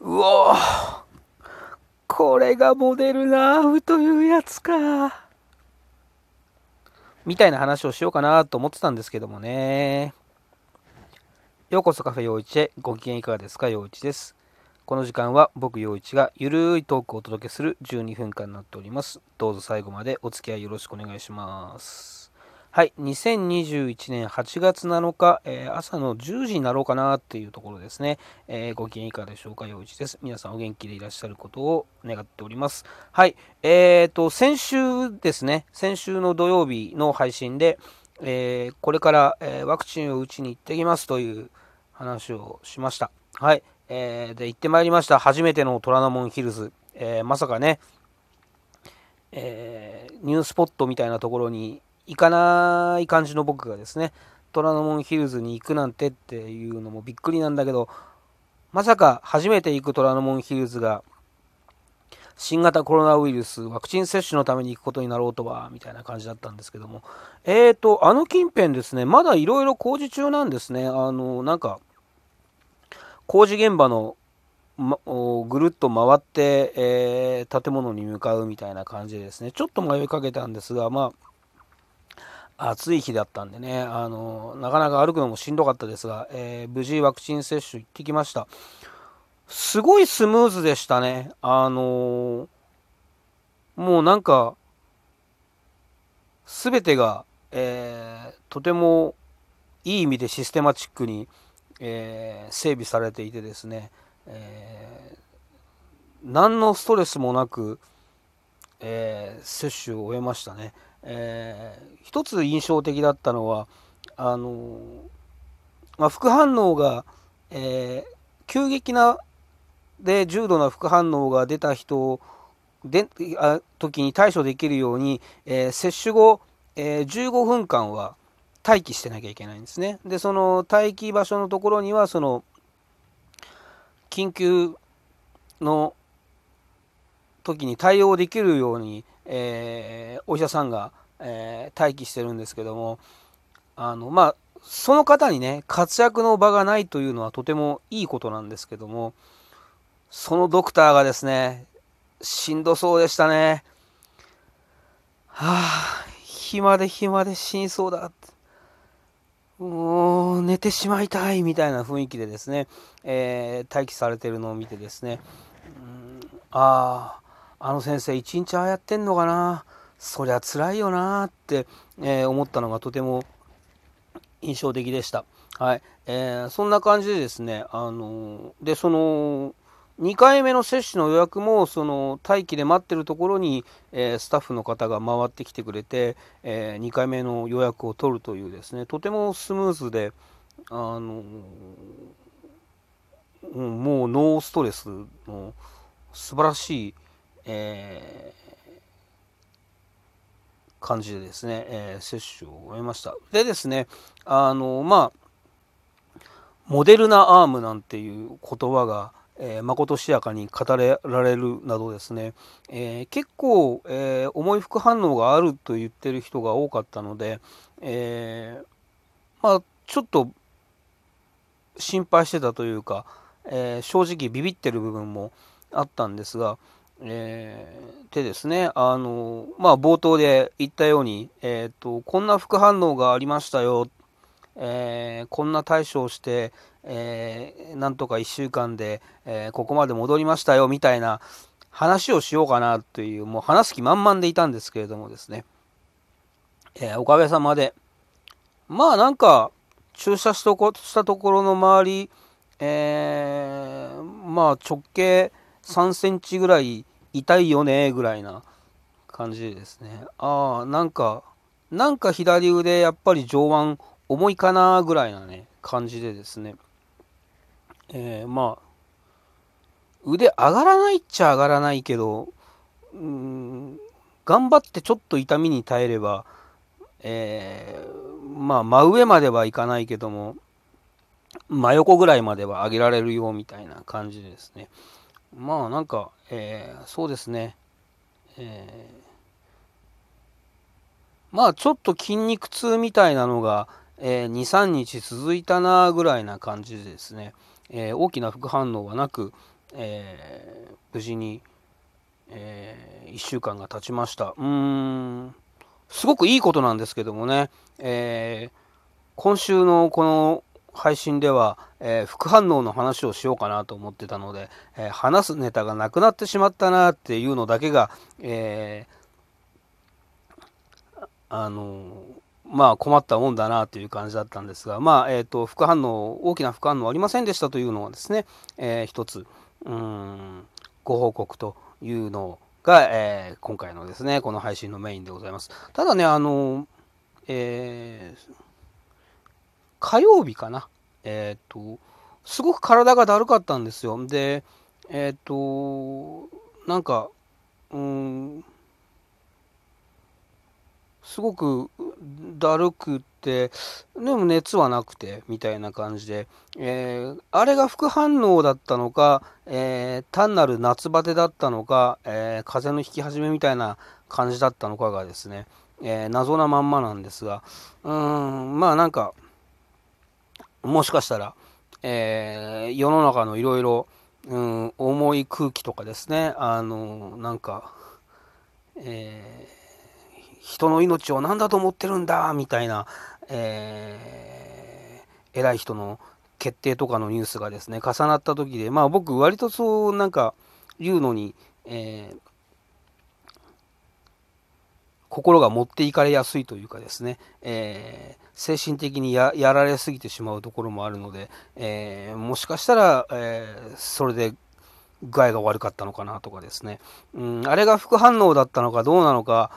うおこれがモデルナーフというやつか。みたいな話をしようかなと思ってたんですけどもね。ようこそカフェ陽一へご機嫌いかがですか陽一です。この時間は僕陽一がゆるいトークをお届けする12分間になっております。どうぞ最後までお付き合いよろしくお願いします。はい、2021年8月7日、えー、朝の10時になろうかなっていうところですね。えー、ご機嫌いかがでしょうか、陽一です。皆さんお元気でいらっしゃることを願っております。はい、えーと、先週ですね、先週の土曜日の配信で、えー、これから、えワクチンを打ちに行ってきますという話をしました。はい、えー、で、行ってまいりました。初めての虎ノ門ヒルズ。えまさかね、えニュースポットみたいなところに行かない感じの僕がですね、虎ノ門ヒルズに行くなんてっていうのもびっくりなんだけど、まさか初めて行く虎ノ門ヒルズが、新型コロナウイルスワクチン接種のために行くことになろうとは、みたいな感じだったんですけども、えーと、あの近辺ですね、まだいろいろ工事中なんですね。あの、なんか、工事現場の、ま、ぐるっと回って、えー、建物に向かうみたいな感じでですね、ちょっと迷いかけたんですが、まあ、暑い日だったんでね、あのなかなか歩くのもしんどかったですが、えー、無事ワクチン接種行ってきました。すごいスムーズでしたね。あのもうなんか、すべてが、えー、とてもいい意味でシステマチックに、えー、整備されていてですね、え、何のストレスもなく、え接種を終えましたね。えー、一つ印象的だったのはあのまあ、副反応が、えー、急激なで重度な副反応が出た人であ時に対処できるように、えー、接種後、えー、15分間は待機してなきゃいけないんですね。でその待機場所のところにはその緊急の時に対応できるように、えー、お医者さんが、えー、待機してるんですけどもあのまあその方にね活躍の場がないというのはとてもいいことなんですけどもそのドクターがですねしんどそうでしたね。はあ暇で暇で死にそうだ。もう寝てしまいたいみたいな雰囲気でですね、えー、待機されてるのを見てですね、うん、あああの先生一日ああやってんのかな？そりゃ辛いよなって、えー、思ったのがとても印象的でした。はい。えー、そんな感じでですね、あので、その、2回目の接種の予約もその待機で待ってるところに、えー、スタッフの方が回ってきてくれて、えー、2回目の予約を取るというですねとてもスムーズで、あのうん、もうノーストレスの素晴らしいえー、感じでですね、えー、接種を終えました。でですね、あの、まあ、モデルナアームなんていう言葉が、えー、まことしやかに語られるなどですね、えー、結構、えー、重い副反応があると言ってる人が多かったので、えまあ、ちょっと心配してたというか、え正直ビビってる部分もあったんですが、えー、でですね、あの、まあ、冒頭で言ったように、えっ、ー、と、こんな副反応がありましたよ、えー、こんな対処をして、えー、なんとか1週間で、えー、ここまで戻りましたよ、みたいな話をしようかなという、もう話す気満々でいたんですけれどもですね、えおかげさまで、まあなんか、注射したところの周り、えまあ直径、3センチぐらい痛いよねぐらいな感じですね。ああなんかなんか左腕やっぱり上腕重いかなぐらいなね感じでですね。えー、まあ腕上がらないっちゃ上がらないけどうん頑張ってちょっと痛みに耐えればえー、まあ真上まではいかないけども真横ぐらいまでは上げられるよみたいな感じですね。まあなんか、えー、そうですね、えー、まあちょっと筋肉痛みたいなのが、えー、23日続いたなぐらいな感じでですね、え大きな副反応はなく、えー、無事に、え、1週間が経ちました。うん、すごくいいことなんですけどもね、え、今週のこの配信では、えー、副反応の話をしようかなと思ってたので、えー、話すネタがなくなってしまったなっていうのだけが、えー、あのまあ困ったもんだなという感じだったんですが、まあ、えっ、と、副反応、大きな副反応ありませんでしたというのはですね、え一つ、うん、ご報告というのが、え今回のですね、この配信のメインでございます。ただね、あの、えー火曜日かな。えっ、ー、と、すごく体がだるかったんですよ。で、えっ、ー、と、なんか、うん、すごくだるくて、でも熱はなくて、みたいな感じで、えー、あれが副反応だったのか、えー、単なる夏バテだったのか、えー、風邪の引き始めみたいな感じだったのかがですね、え謎なまんまなんですが、うーん、まあなんか、もしかしたら、えー、世の中のいろいろうん重い空気とかですね。あのなんか、えー、人の命を何だと思ってるんだみたいな、えー、偉い人の決定とかのニュースがですね重なった時でまあ僕割とそうなんか言うのに、えー、心が持っていかれやすいというかですね、えー、精神的にやられすぎてしまうところもあるので、えー、もしかしたら、えー、それで具合が悪かったのかなとかですね、うん、あれが副反応だったのかどうなのか、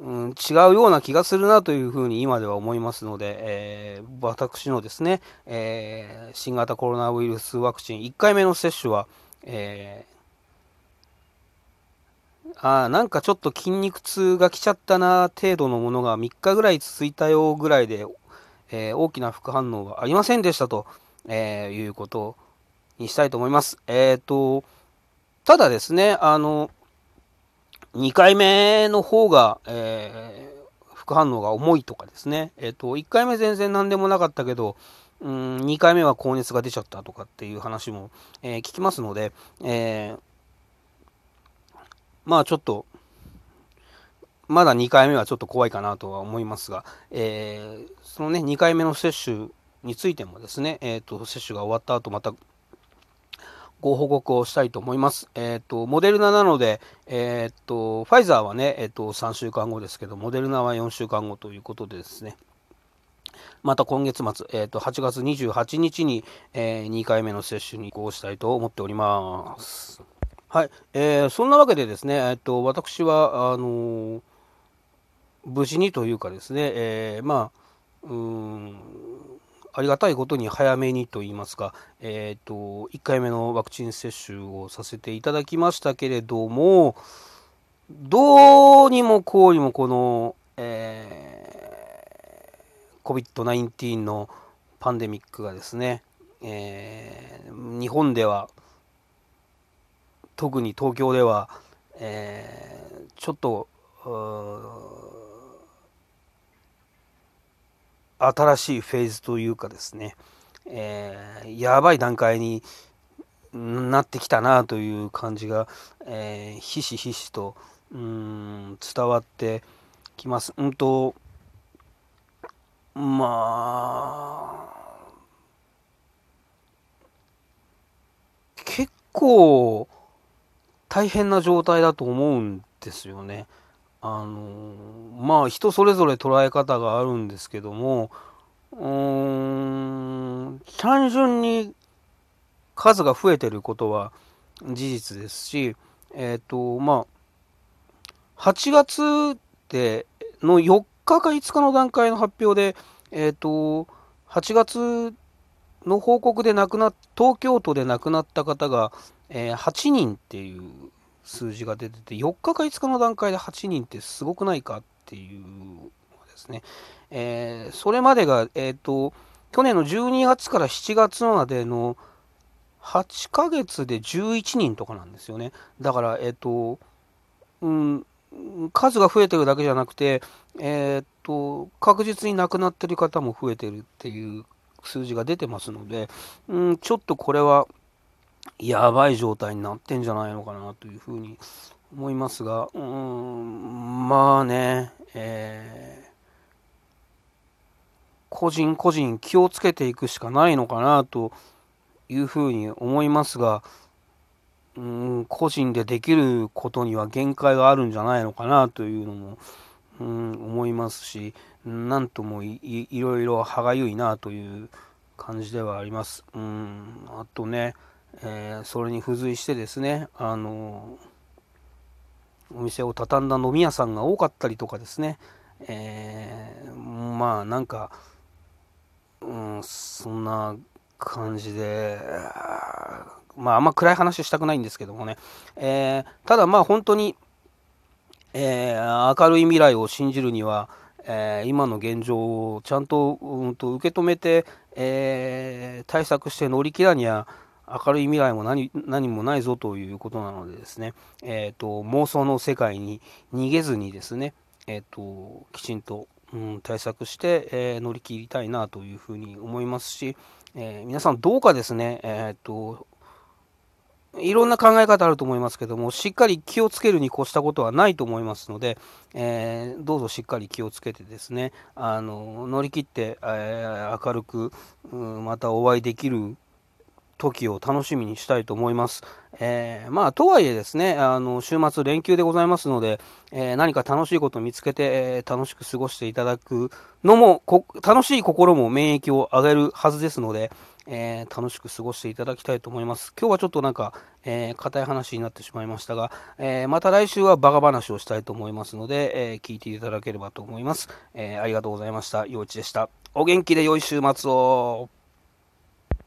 うん、違うような気がするなというふうに今では思いますので、えー、私のですね、えー、新型コロナウイルスワクチン1回目の接種は、えあなんかちょっと筋肉痛が来ちゃったな程度のものが3日ぐらい続いたよぐらいで、えー、大きな副反応がありませんでしたと、えー、いうことにしたいと思います。えっ、ー、と、ただですね、あの、2回目の方が、え、副反応が重いとかですね、えっ、と、1回目全然何でもなかったけど、うん、2回目は高熱が出ちゃったとかっていう話も、え聞きますので、えーまあちょっと、まだ2回目はちょっと怖いかなとは思いますが、えー、そのね、2回目の接種についてもですね、えっ、ー、と、接種が終わった後、またご報告をしたいと思います。えっ、ー、と、モデルナなので、えっ、と、ファイザーはね、えっ、と、3週間後ですけど、モデルナは4週間後ということでですね、また今月末、えっ、と、8月28日に、え2回目の接種に移行したいと思っております。はい、えー、そんなわけでですね、えっと、私は、あのー、無事にというかですね、えー、まあ、うん、ありがたいことに早めにと言いますか、えっ、と、1回目のワクチン接種をさせていただきましたけれども、どうにもこうにもこの、えー、COVID-19 のパンデミックがですね、えー、日本では特に東京では、えー、ちょっと新しいフェーズというかですね、えー、やばい段階になってきたなという感じが、えー、ひしひしとうん伝わってきます。うんとまあ結構大変な状態だと思うんですよね。あのまあ人それぞれ捉え方があるんですけどもうーん単純に数が増えてることは事実ですしえっ、ー、とまあ8月での4日か5日の段階の発表でえっ、ー、と8月の報告で亡くなっ東京都で亡くなった方がえー、8人っていう数字が出てて、4日か5日の段階で8人ってすごくないかっていうですね。えー、それまでが、えっ、ー、と、去年の12月から7月までの8ヶ月で11人とかなんですよね。だから、えっ、と、うん、数が増えてるだけじゃなくて、えっと、確実に亡くなってる方も増えてるっていう数字が出てますので、うん、ちょっとこれは、やばい状態になってんじゃないのかなというふうに思いますが、うん、まあね、えー、個人個人気をつけていくしかないのかなというふうに思いますが、うん、個人でできることには限界があるんじゃないのかなというのも、うん、思いますし、なんともいろいろ歯がゆいなという感じではあります。うん、あとね、えー、それに付随してですね、あのお店を畳んだ飲み屋さんが多かったりとかですね、えー、まあなんか、うん、そんな感じで、まああんま暗い話したくないんですけどもね、えー、ただまあ本当に、え、明るい未来を信じるには、え、今の現状をちゃんと,、うんと受け止めて、え対策して乗り切らには明るい未来も何もないぞということなのでですね、えーと、妄想の世界に逃げずにですね、えーと、きちんと、うん、対策して、えー、乗り切りたいなというふうに思いますし、えー、皆さんどうかですね、えーといろんな考え方あると思いますけども、しっかり気をつけるに越したことはないと思いますので、えー、どうぞしっかり気をつけてですね、あの乗り切って、え、明るく、うん、またお会いできる時を楽しみにしたいと思います。えー、まあ、とはいえですね、あの、週末連休でございますので、えー、何か楽しいことを見つけて、えー、楽しく過ごしていただくのも、楽しい心も免疫を上げるはずですので、え楽しく過ごしていただきたいと思います。今日はちょっとなんか、え硬い話になってしまいましたが、えまた来週はバカ話をしたいと思いますので、え聞いていただければと思います。えありがとうございました。陽一でした。お元気で良い週末を。